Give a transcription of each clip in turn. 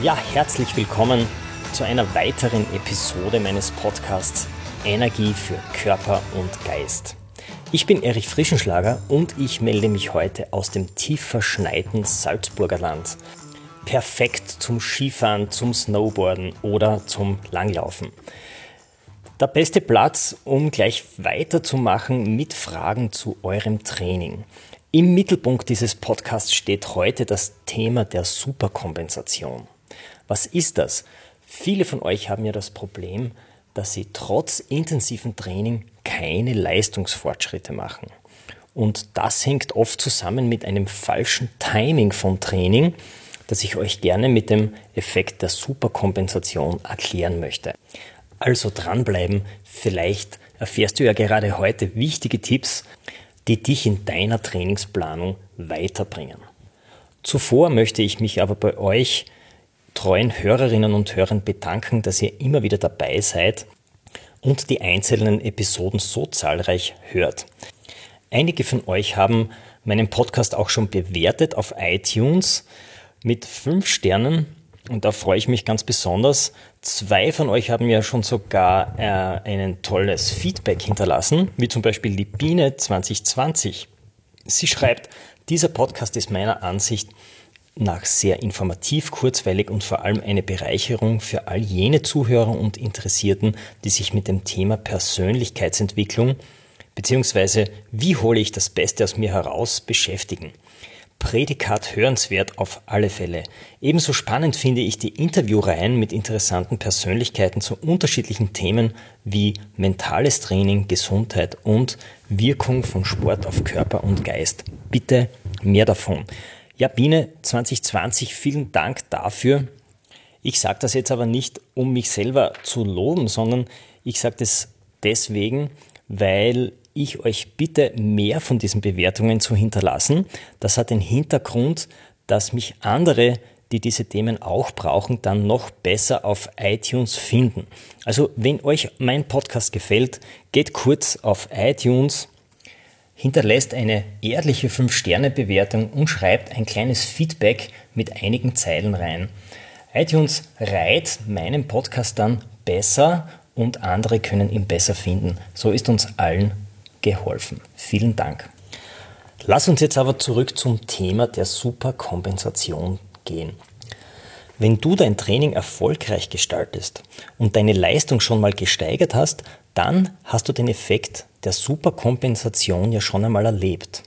Ja, herzlich willkommen zu einer weiteren Episode meines Podcasts Energie für Körper und Geist. Ich bin Erich Frischenschlager und ich melde mich heute aus dem tief verschneiten Salzburger Land. Perfekt zum Skifahren, zum Snowboarden oder zum Langlaufen. Der beste Platz, um gleich weiterzumachen mit Fragen zu eurem Training. Im Mittelpunkt dieses Podcasts steht heute das Thema der Superkompensation. Was ist das? Viele von euch haben ja das Problem, dass sie trotz intensiven Training keine Leistungsfortschritte machen. Und das hängt oft zusammen mit einem falschen Timing von Training, das ich euch gerne mit dem Effekt der Superkompensation erklären möchte. Also dranbleiben, vielleicht erfährst du ja gerade heute wichtige Tipps, die dich in deiner Trainingsplanung weiterbringen. Zuvor möchte ich mich aber bei euch treuen Hörerinnen und Hörern bedanken, dass ihr immer wieder dabei seid und die einzelnen Episoden so zahlreich hört. Einige von euch haben meinen Podcast auch schon bewertet auf iTunes mit fünf Sternen und da freue ich mich ganz besonders. Zwei von euch haben ja schon sogar äh, ein tolles Feedback hinterlassen, wie zum Beispiel die Biene 2020. Sie schreibt, dieser Podcast ist meiner Ansicht nach sehr informativ, kurzweilig und vor allem eine Bereicherung für all jene Zuhörer und Interessierten, die sich mit dem Thema Persönlichkeitsentwicklung bzw. wie hole ich das Beste aus mir heraus beschäftigen. Prädikat hörenswert auf alle Fälle. Ebenso spannend finde ich die Interviewreihen mit interessanten Persönlichkeiten zu unterschiedlichen Themen wie mentales Training, Gesundheit und Wirkung von Sport auf Körper und Geist. Bitte mehr davon. Ja, Biene 2020, vielen Dank dafür. Ich sage das jetzt aber nicht, um mich selber zu loben, sondern ich sage das deswegen, weil ich euch bitte, mehr von diesen Bewertungen zu hinterlassen. Das hat den Hintergrund, dass mich andere, die diese Themen auch brauchen, dann noch besser auf iTunes finden. Also wenn euch mein Podcast gefällt, geht kurz auf iTunes, hinterlässt eine ehrliche 5-Sterne-Bewertung und schreibt ein kleines Feedback mit einigen Zeilen rein. iTunes reiht meinen Podcast dann besser und andere können ihn besser finden. So ist uns allen geholfen. Vielen Dank. Lass uns jetzt aber zurück zum Thema der Superkompensation gehen. Wenn du dein Training erfolgreich gestaltest und deine Leistung schon mal gesteigert hast, dann hast du den Effekt der Superkompensation ja schon einmal erlebt.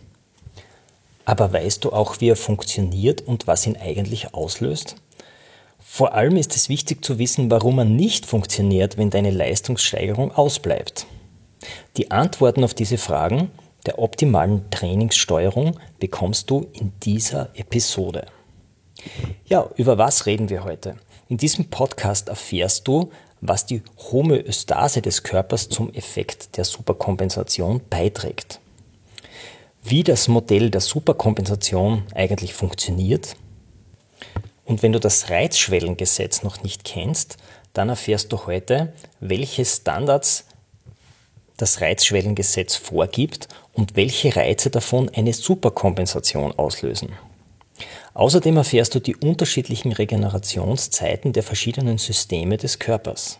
Aber weißt du auch, wie er funktioniert und was ihn eigentlich auslöst? Vor allem ist es wichtig zu wissen, warum er nicht funktioniert, wenn deine Leistungssteigerung ausbleibt. Die Antworten auf diese Fragen der optimalen Trainingssteuerung bekommst du in dieser Episode. Ja, über was reden wir heute? In diesem Podcast erfährst du, was die Homöostase des Körpers zum Effekt der Superkompensation beiträgt. Wie das Modell der Superkompensation eigentlich funktioniert. Und wenn du das Reizschwellengesetz noch nicht kennst, dann erfährst du heute, welche Standards das Reizschwellengesetz vorgibt und welche Reize davon eine Superkompensation auslösen. Außerdem erfährst du die unterschiedlichen Regenerationszeiten der verschiedenen Systeme des Körpers.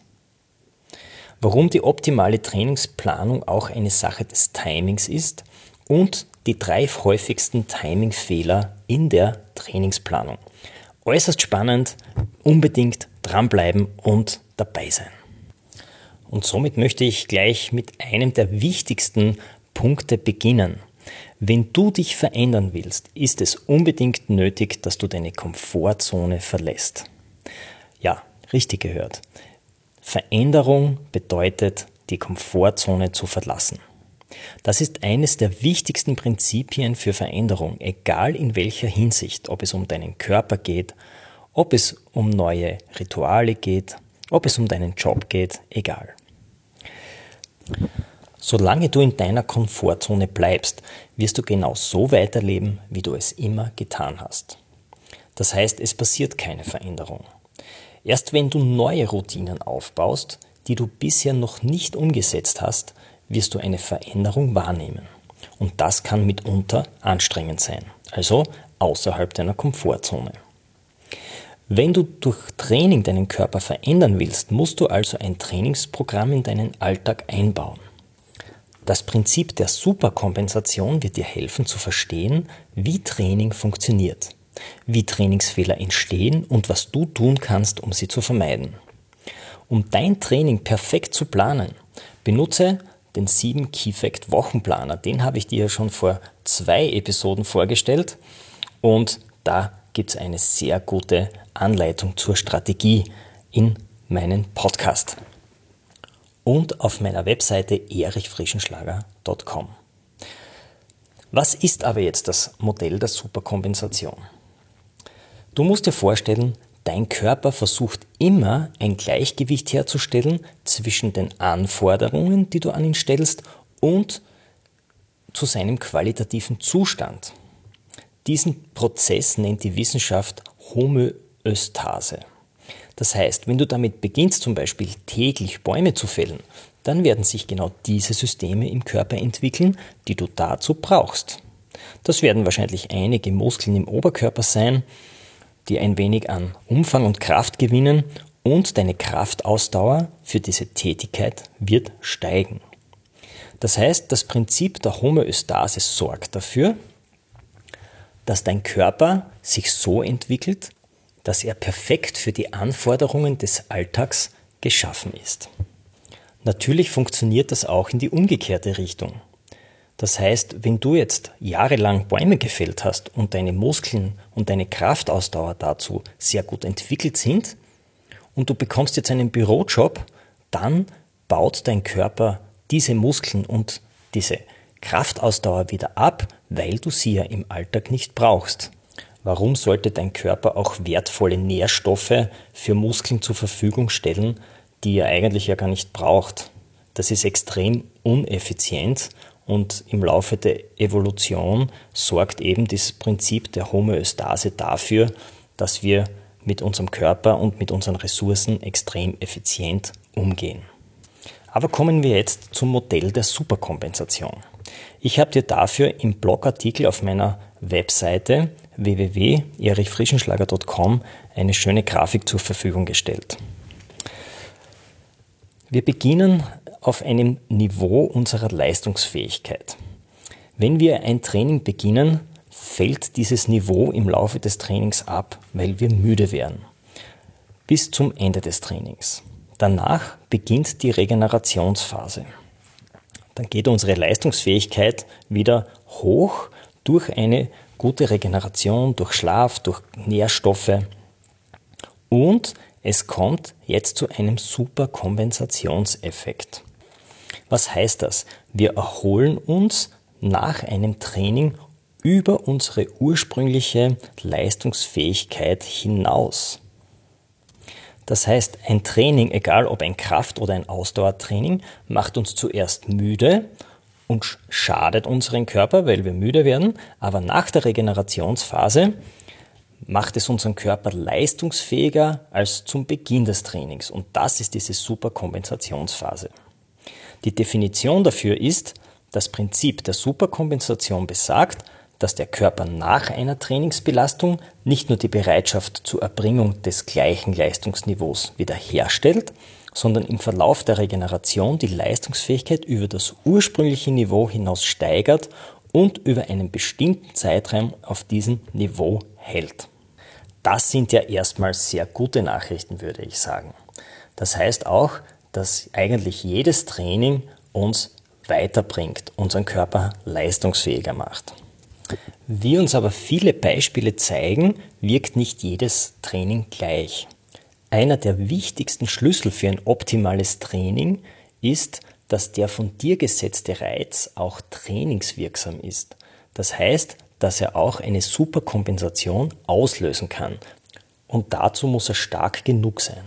Warum die optimale Trainingsplanung auch eine Sache des Timings ist und die drei häufigsten Timingfehler in der Trainingsplanung. Äußerst spannend, unbedingt dranbleiben und dabei sein. Und somit möchte ich gleich mit einem der wichtigsten Punkte beginnen. Wenn du dich verändern willst, ist es unbedingt nötig, dass du deine Komfortzone verlässt. Ja, richtig gehört. Veränderung bedeutet, die Komfortzone zu verlassen. Das ist eines der wichtigsten Prinzipien für Veränderung, egal in welcher Hinsicht, ob es um deinen Körper geht, ob es um neue Rituale geht, ob es um deinen Job geht, egal. Solange du in deiner Komfortzone bleibst, wirst du genau so weiterleben, wie du es immer getan hast. Das heißt, es passiert keine Veränderung. Erst wenn du neue Routinen aufbaust, die du bisher noch nicht umgesetzt hast, wirst du eine Veränderung wahrnehmen. Und das kann mitunter anstrengend sein, also außerhalb deiner Komfortzone. Wenn du durch Training deinen Körper verändern willst, musst du also ein Trainingsprogramm in deinen Alltag einbauen. Das Prinzip der Superkompensation wird dir helfen zu verstehen, wie Training funktioniert, wie Trainingsfehler entstehen und was du tun kannst, um sie zu vermeiden. Um dein Training perfekt zu planen, benutze den 7 Key Fact Wochenplaner. Den habe ich dir ja schon vor zwei Episoden vorgestellt und da gibt es eine sehr gute Anleitung zur Strategie in meinem Podcast und auf meiner Webseite erichfrischenschlager.com. Was ist aber jetzt das Modell der Superkompensation? Du musst dir vorstellen, dein Körper versucht immer ein Gleichgewicht herzustellen zwischen den Anforderungen, die du an ihn stellst, und zu seinem qualitativen Zustand. Diesen Prozess nennt die Wissenschaft Homöostase. Das heißt, wenn du damit beginnst, zum Beispiel täglich Bäume zu fällen, dann werden sich genau diese Systeme im Körper entwickeln, die du dazu brauchst. Das werden wahrscheinlich einige Muskeln im Oberkörper sein, die ein wenig an Umfang und Kraft gewinnen und deine Kraftausdauer für diese Tätigkeit wird steigen. Das heißt, das Prinzip der Homöostase sorgt dafür, dass dein Körper sich so entwickelt, dass er perfekt für die Anforderungen des Alltags geschaffen ist. Natürlich funktioniert das auch in die umgekehrte Richtung. Das heißt, wenn du jetzt jahrelang Bäume gefällt hast und deine Muskeln und deine Kraftausdauer dazu sehr gut entwickelt sind und du bekommst jetzt einen Bürojob, dann baut dein Körper diese Muskeln und diese Kraftausdauer wieder ab, weil du sie ja im Alltag nicht brauchst. Warum sollte dein Körper auch wertvolle Nährstoffe für Muskeln zur Verfügung stellen, die er eigentlich ja gar nicht braucht? Das ist extrem uneffizient und im Laufe der Evolution sorgt eben das Prinzip der Homöostase dafür, dass wir mit unserem Körper und mit unseren Ressourcen extrem effizient umgehen. Aber kommen wir jetzt zum Modell der Superkompensation. Ich habe dir dafür im Blogartikel auf meiner Webseite www.erichfrischenschlager.com eine schöne Grafik zur Verfügung gestellt. Wir beginnen auf einem Niveau unserer Leistungsfähigkeit. Wenn wir ein Training beginnen, fällt dieses Niveau im Laufe des Trainings ab, weil wir müde werden. Bis zum Ende des Trainings. Danach beginnt die Regenerationsphase. Dann geht unsere Leistungsfähigkeit wieder hoch durch eine gute Regeneration durch Schlaf, durch Nährstoffe. Und es kommt jetzt zu einem Superkompensationseffekt. Was heißt das? Wir erholen uns nach einem Training über unsere ursprüngliche Leistungsfähigkeit hinaus. Das heißt, ein Training, egal ob ein Kraft- oder ein Ausdauertraining, macht uns zuerst müde und schadet unseren Körper, weil wir müde werden. Aber nach der Regenerationsphase macht es unseren Körper leistungsfähiger als zum Beginn des Trainings. Und das ist diese Superkompensationsphase. Die Definition dafür ist, das Prinzip der Superkompensation besagt, dass der Körper nach einer Trainingsbelastung nicht nur die Bereitschaft zur Erbringung des gleichen Leistungsniveaus wiederherstellt, sondern im Verlauf der Regeneration die Leistungsfähigkeit über das ursprüngliche Niveau hinaus steigert und über einen bestimmten Zeitraum auf diesem Niveau hält. Das sind ja erstmal sehr gute Nachrichten, würde ich sagen. Das heißt auch, dass eigentlich jedes Training uns weiterbringt, unseren Körper leistungsfähiger macht. Wie uns aber viele Beispiele zeigen, wirkt nicht jedes Training gleich. Einer der wichtigsten Schlüssel für ein optimales Training ist, dass der von dir gesetzte Reiz auch trainingswirksam ist. Das heißt, dass er auch eine Superkompensation auslösen kann. Und dazu muss er stark genug sein.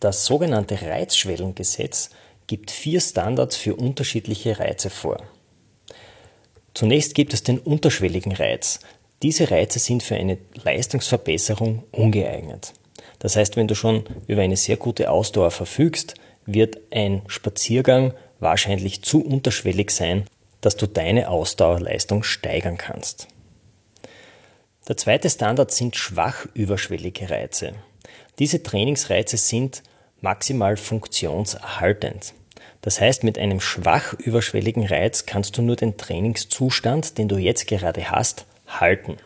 Das sogenannte Reizschwellengesetz gibt vier Standards für unterschiedliche Reize vor. Zunächst gibt es den unterschwelligen Reiz. Diese Reize sind für eine Leistungsverbesserung ungeeignet. Das heißt, wenn du schon über eine sehr gute Ausdauer verfügst, wird ein Spaziergang wahrscheinlich zu unterschwellig sein, dass du deine Ausdauerleistung steigern kannst. Der zweite Standard sind schwach überschwellige Reize. Diese Trainingsreize sind maximal funktionserhaltend. Das heißt, mit einem schwach überschwelligen Reiz kannst du nur den Trainingszustand, den du jetzt gerade hast, halten.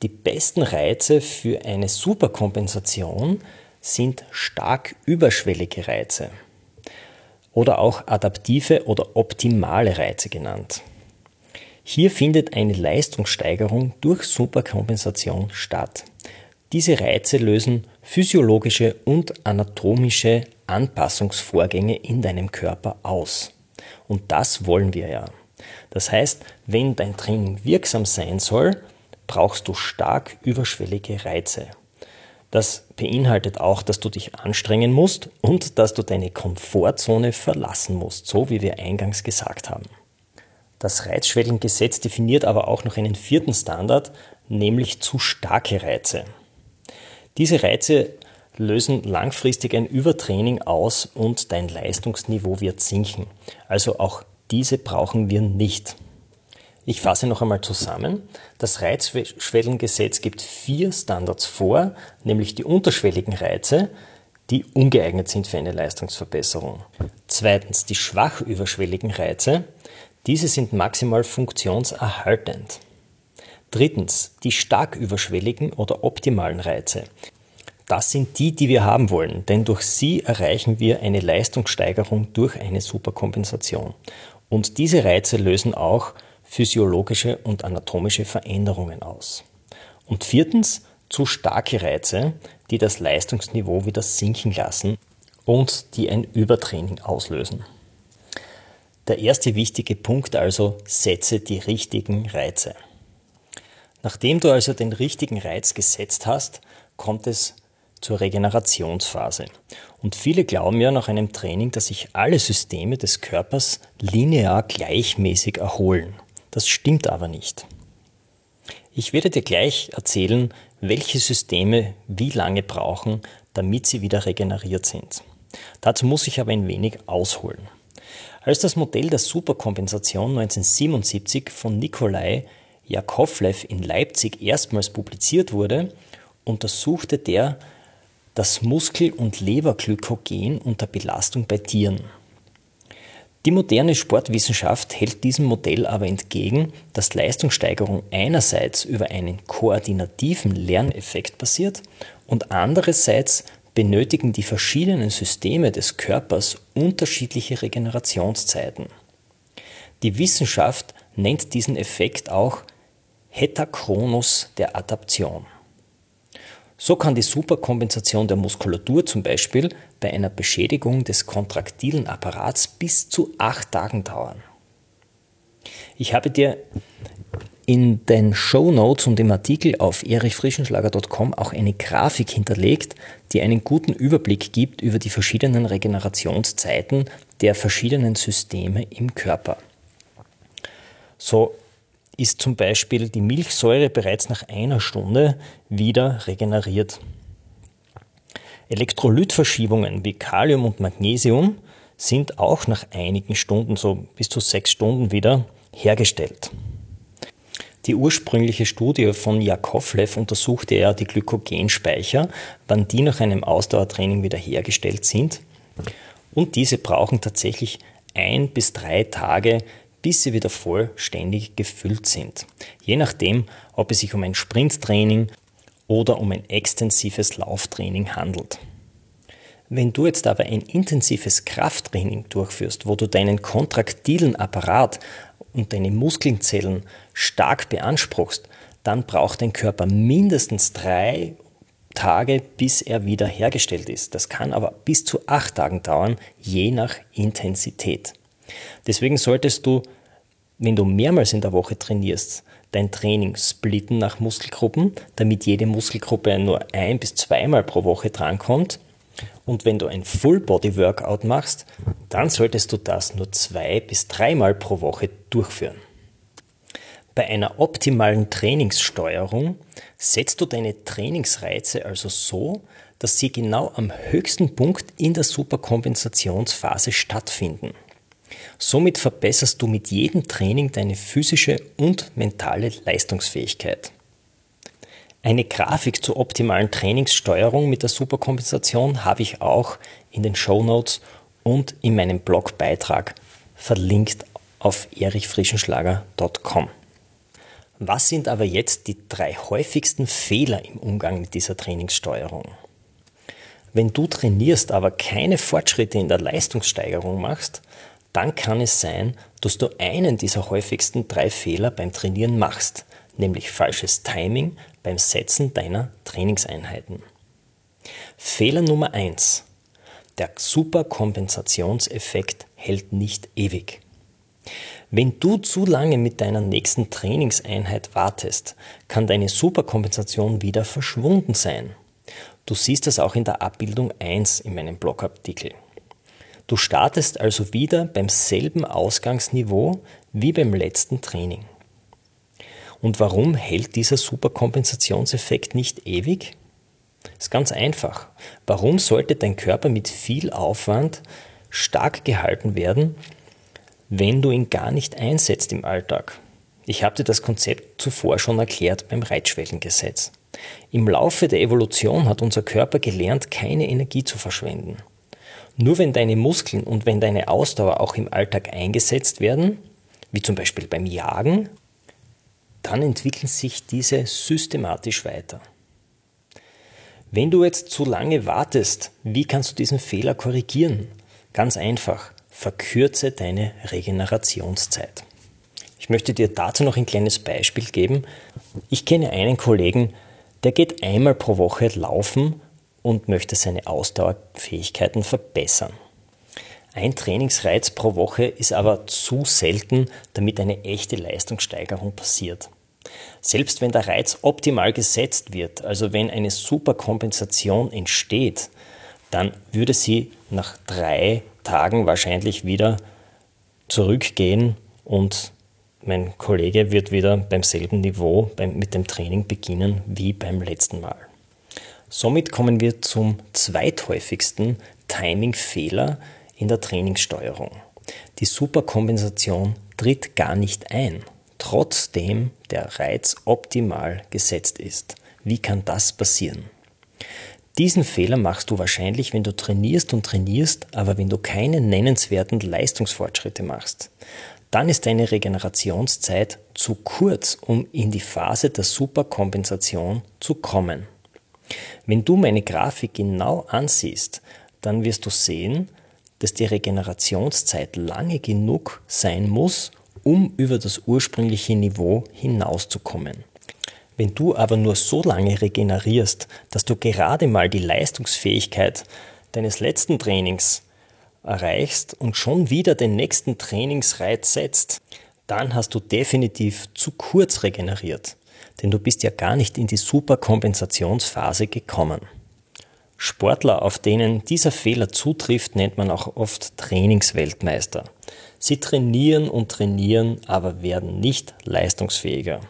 Die besten Reize für eine Superkompensation sind stark überschwellige Reize oder auch adaptive oder optimale Reize genannt. Hier findet eine Leistungssteigerung durch Superkompensation statt. Diese Reize lösen physiologische und anatomische Anpassungsvorgänge in deinem Körper aus. Und das wollen wir ja. Das heißt, wenn dein Training wirksam sein soll, brauchst du stark überschwellige Reize. Das beinhaltet auch, dass du dich anstrengen musst und dass du deine Komfortzone verlassen musst, so wie wir eingangs gesagt haben. Das Reizschwellengesetz definiert aber auch noch einen vierten Standard, nämlich zu starke Reize. Diese Reize lösen langfristig ein Übertraining aus und dein Leistungsniveau wird sinken. Also auch diese brauchen wir nicht. Ich fasse noch einmal zusammen. Das Reizschwellengesetz gibt vier Standards vor, nämlich die unterschwelligen Reize, die ungeeignet sind für eine Leistungsverbesserung. Zweitens die schwach überschwelligen Reize. Diese sind maximal funktionserhaltend. Drittens die stark überschwelligen oder optimalen Reize. Das sind die, die wir haben wollen, denn durch sie erreichen wir eine Leistungssteigerung durch eine Superkompensation. Und diese Reize lösen auch physiologische und anatomische Veränderungen aus. Und viertens, zu starke Reize, die das Leistungsniveau wieder sinken lassen und die ein Übertraining auslösen. Der erste wichtige Punkt also, setze die richtigen Reize. Nachdem du also den richtigen Reiz gesetzt hast, kommt es zur Regenerationsphase. Und viele glauben ja nach einem Training, dass sich alle Systeme des Körpers linear gleichmäßig erholen. Das stimmt aber nicht. Ich werde dir gleich erzählen, welche Systeme wie lange brauchen, damit sie wieder regeneriert sind. Dazu muss ich aber ein wenig ausholen. Als das Modell der Superkompensation 1977 von Nikolai Jakovlev in Leipzig erstmals publiziert wurde, untersuchte der das Muskel- und Leberglykogen unter Belastung bei Tieren. Die moderne Sportwissenschaft hält diesem Modell aber entgegen, dass Leistungssteigerung einerseits über einen koordinativen Lerneffekt basiert und andererseits benötigen die verschiedenen Systeme des Körpers unterschiedliche Regenerationszeiten. Die Wissenschaft nennt diesen Effekt auch Heterchronus der Adaption. So kann die Superkompensation der Muskulatur zum Beispiel bei einer Beschädigung des kontraktilen Apparats bis zu acht Tagen dauern. Ich habe dir in den Show Notes und im Artikel auf erichfrischenschlager.com auch eine Grafik hinterlegt, die einen guten Überblick gibt über die verschiedenen Regenerationszeiten der verschiedenen Systeme im Körper. So ist zum Beispiel die Milchsäure bereits nach einer Stunde wieder regeneriert. Elektrolytverschiebungen wie Kalium und Magnesium sind auch nach einigen Stunden, so bis zu sechs Stunden wieder hergestellt. Die ursprüngliche Studie von Jakovlev untersuchte ja die Glykogenspeicher, wann die nach einem Ausdauertraining wieder hergestellt sind. Und diese brauchen tatsächlich ein bis drei Tage, bis sie wieder vollständig gefüllt sind. Je nachdem, ob es sich um ein Sprinttraining oder um ein extensives Lauftraining handelt. Wenn du jetzt aber ein intensives Krafttraining durchführst, wo du deinen kontraktilen Apparat und deine Muskelzellen stark beanspruchst, dann braucht dein Körper mindestens drei Tage, bis er wieder hergestellt ist. Das kann aber bis zu acht Tagen dauern, je nach Intensität. Deswegen solltest du, wenn du mehrmals in der Woche trainierst, dein Training splitten nach Muskelgruppen, damit jede Muskelgruppe nur ein bis zweimal pro Woche drankommt. Und wenn du ein Full-Body-Workout machst, dann solltest du das nur zwei bis dreimal pro Woche durchführen. Bei einer optimalen Trainingssteuerung setzt du deine Trainingsreize also so, dass sie genau am höchsten Punkt in der Superkompensationsphase stattfinden. Somit verbesserst du mit jedem Training deine physische und mentale Leistungsfähigkeit. Eine Grafik zur optimalen Trainingssteuerung mit der Superkompensation habe ich auch in den Show Notes und in meinem Blogbeitrag verlinkt auf erichfrischenschlager.com. Was sind aber jetzt die drei häufigsten Fehler im Umgang mit dieser Trainingssteuerung? Wenn du trainierst, aber keine Fortschritte in der Leistungssteigerung machst, dann kann es sein, dass du einen dieser häufigsten drei Fehler beim Trainieren machst, nämlich falsches Timing beim Setzen deiner Trainingseinheiten. Fehler Nummer eins: Der Superkompensationseffekt hält nicht ewig. Wenn du zu lange mit deiner nächsten Trainingseinheit wartest, kann deine Superkompensation wieder verschwunden sein. Du siehst das auch in der Abbildung 1 in meinem Blogartikel. Du startest also wieder beim selben Ausgangsniveau wie beim letzten Training. Und warum hält dieser Superkompensationseffekt nicht ewig? Ist ganz einfach. Warum sollte dein Körper mit viel Aufwand stark gehalten werden, wenn du ihn gar nicht einsetzt im Alltag. Ich habe dir das Konzept zuvor schon erklärt beim Reitschwellengesetz. Im Laufe der Evolution hat unser Körper gelernt, keine Energie zu verschwenden. Nur wenn deine Muskeln und wenn deine Ausdauer auch im Alltag eingesetzt werden, wie zum Beispiel beim Jagen, dann entwickeln sich diese systematisch weiter. Wenn du jetzt zu lange wartest, wie kannst du diesen Fehler korrigieren? Ganz einfach verkürze deine Regenerationszeit. Ich möchte dir dazu noch ein kleines Beispiel geben. Ich kenne einen Kollegen, der geht einmal pro Woche laufen und möchte seine Ausdauerfähigkeiten verbessern. Ein Trainingsreiz pro Woche ist aber zu selten, damit eine echte Leistungssteigerung passiert. Selbst wenn der Reiz optimal gesetzt wird, also wenn eine Superkompensation entsteht, dann würde sie nach drei Tagen wahrscheinlich wieder zurückgehen und mein Kollege wird wieder beim selben Niveau beim, mit dem Training beginnen wie beim letzten Mal. Somit kommen wir zum zweithäufigsten Timing-Fehler in der Trainingssteuerung. Die Superkompensation tritt gar nicht ein, trotzdem der Reiz optimal gesetzt ist. Wie kann das passieren? Diesen Fehler machst du wahrscheinlich, wenn du trainierst und trainierst, aber wenn du keine nennenswerten Leistungsfortschritte machst. Dann ist deine Regenerationszeit zu kurz, um in die Phase der Superkompensation zu kommen. Wenn du meine Grafik genau ansiehst, dann wirst du sehen, dass die Regenerationszeit lange genug sein muss, um über das ursprüngliche Niveau hinauszukommen. Wenn du aber nur so lange regenerierst, dass du gerade mal die Leistungsfähigkeit deines letzten Trainings erreichst und schon wieder den nächsten Trainingsreiz setzt, dann hast du definitiv zu kurz regeneriert, denn du bist ja gar nicht in die Superkompensationsphase gekommen. Sportler, auf denen dieser Fehler zutrifft, nennt man auch oft Trainingsweltmeister. Sie trainieren und trainieren, aber werden nicht leistungsfähiger.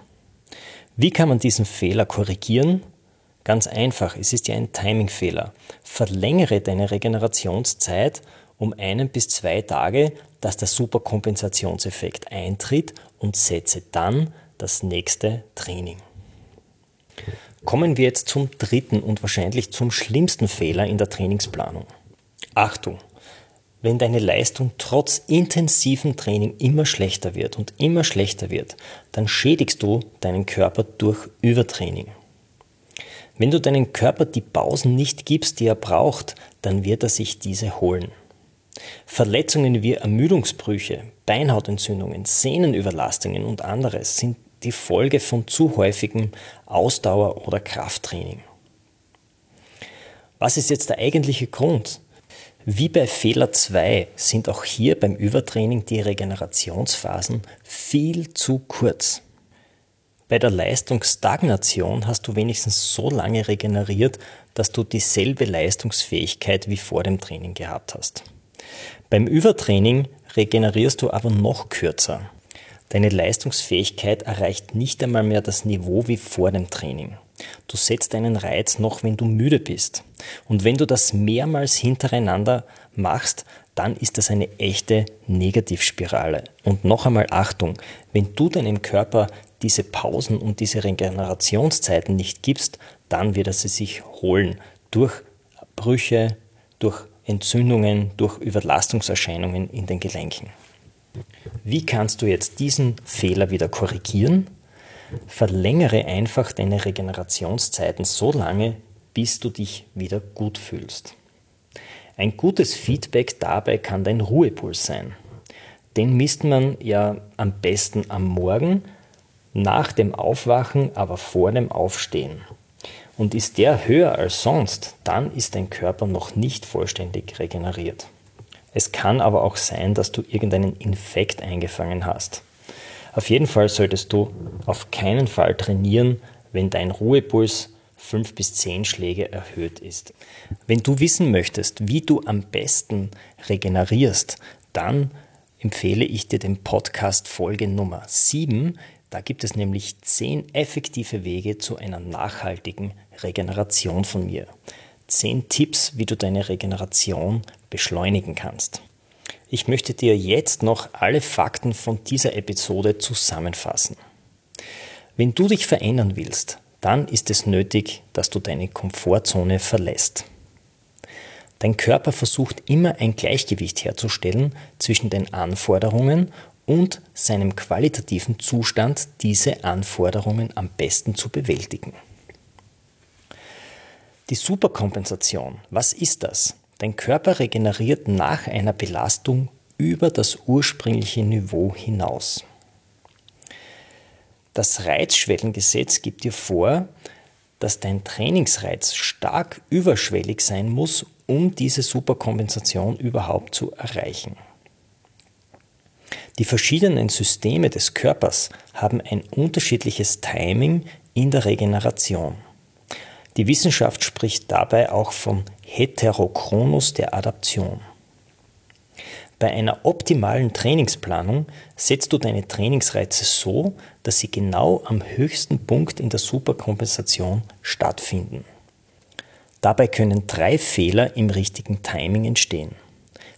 Wie kann man diesen Fehler korrigieren? Ganz einfach, es ist ja ein Timingfehler. Verlängere deine Regenerationszeit um einen bis zwei Tage, dass der Superkompensationseffekt eintritt und setze dann das nächste Training. Kommen wir jetzt zum dritten und wahrscheinlich zum schlimmsten Fehler in der Trainingsplanung. Achtung! wenn deine Leistung trotz intensivem Training immer schlechter wird und immer schlechter wird, dann schädigst du deinen Körper durch Übertraining. Wenn du deinem Körper die Pausen nicht gibst, die er braucht, dann wird er sich diese holen. Verletzungen wie Ermüdungsbrüche, Beinhautentzündungen, Sehnenüberlastungen und anderes sind die Folge von zu häufigem Ausdauer- oder Krafttraining. Was ist jetzt der eigentliche Grund? Wie bei Fehler 2 sind auch hier beim Übertraining die Regenerationsphasen viel zu kurz. Bei der Leistungsstagnation hast du wenigstens so lange regeneriert, dass du dieselbe Leistungsfähigkeit wie vor dem Training gehabt hast. Beim Übertraining regenerierst du aber noch kürzer. Deine Leistungsfähigkeit erreicht nicht einmal mehr das Niveau wie vor dem Training. Du setzt einen Reiz noch, wenn du müde bist. Und wenn du das mehrmals hintereinander machst, dann ist das eine echte Negativspirale. Und noch einmal Achtung, wenn du deinem Körper diese Pausen und diese Regenerationszeiten nicht gibst, dann wird er sie sich holen durch Brüche, durch Entzündungen, durch Überlastungserscheinungen in den Gelenken. Wie kannst du jetzt diesen Fehler wieder korrigieren? Verlängere einfach deine Regenerationszeiten so lange, bis du dich wieder gut fühlst. Ein gutes Feedback dabei kann dein Ruhepuls sein. Den misst man ja am besten am Morgen, nach dem Aufwachen, aber vor dem Aufstehen. Und ist der höher als sonst, dann ist dein Körper noch nicht vollständig regeneriert. Es kann aber auch sein, dass du irgendeinen Infekt eingefangen hast. Auf jeden Fall solltest du auf keinen Fall trainieren, wenn dein Ruhepuls 5 bis 10 Schläge erhöht ist. Wenn du wissen möchtest, wie du am besten regenerierst, dann empfehle ich dir den Podcast Folge Nummer 7. Da gibt es nämlich 10 effektive Wege zu einer nachhaltigen Regeneration von mir. 10 Tipps, wie du deine Regeneration beschleunigen kannst. Ich möchte dir jetzt noch alle Fakten von dieser Episode zusammenfassen. Wenn du dich verändern willst, dann ist es nötig, dass du deine Komfortzone verlässt. Dein Körper versucht immer ein Gleichgewicht herzustellen zwischen den Anforderungen und seinem qualitativen Zustand, diese Anforderungen am besten zu bewältigen. Die Superkompensation, was ist das? Dein Körper regeneriert nach einer Belastung über das ursprüngliche Niveau hinaus. Das Reizschwellengesetz gibt dir vor, dass dein Trainingsreiz stark überschwellig sein muss, um diese Superkompensation überhaupt zu erreichen. Die verschiedenen Systeme des Körpers haben ein unterschiedliches Timing in der Regeneration. Die Wissenschaft spricht dabei auch vom Heterochronus der Adaption. Bei einer optimalen Trainingsplanung setzt du deine Trainingsreize so, dass sie genau am höchsten Punkt in der Superkompensation stattfinden. Dabei können drei Fehler im richtigen Timing entstehen.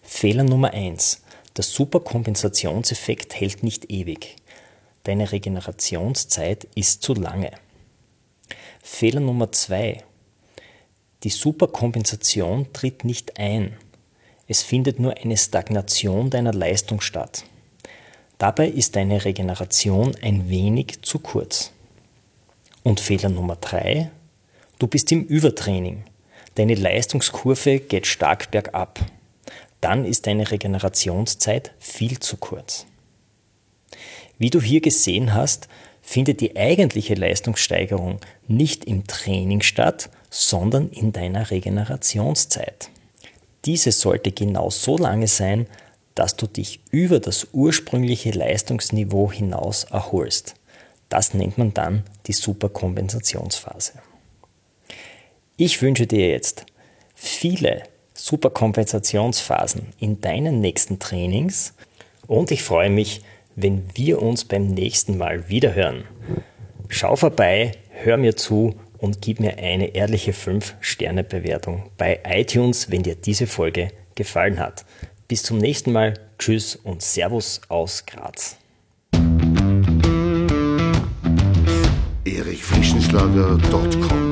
Fehler Nummer eins: Der Superkompensationseffekt hält nicht ewig. Deine Regenerationszeit ist zu lange. Fehler Nummer zwei. Die Superkompensation tritt nicht ein. Es findet nur eine Stagnation deiner Leistung statt. Dabei ist deine Regeneration ein wenig zu kurz. Und Fehler Nummer drei. Du bist im Übertraining. Deine Leistungskurve geht stark bergab. Dann ist deine Regenerationszeit viel zu kurz. Wie du hier gesehen hast, findet die eigentliche Leistungssteigerung nicht im Training statt, sondern in deiner Regenerationszeit. Diese sollte genau so lange sein, dass du dich über das ursprüngliche Leistungsniveau hinaus erholst. Das nennt man dann die Superkompensationsphase. Ich wünsche dir jetzt viele Superkompensationsphasen in deinen nächsten Trainings und ich freue mich, wenn wir uns beim nächsten Mal wiederhören. Schau vorbei, hör mir zu und gib mir eine ehrliche 5-Sterne-Bewertung bei iTunes, wenn dir diese Folge gefallen hat. Bis zum nächsten Mal. Tschüss und Servus aus Graz. erichfrischenschlager.com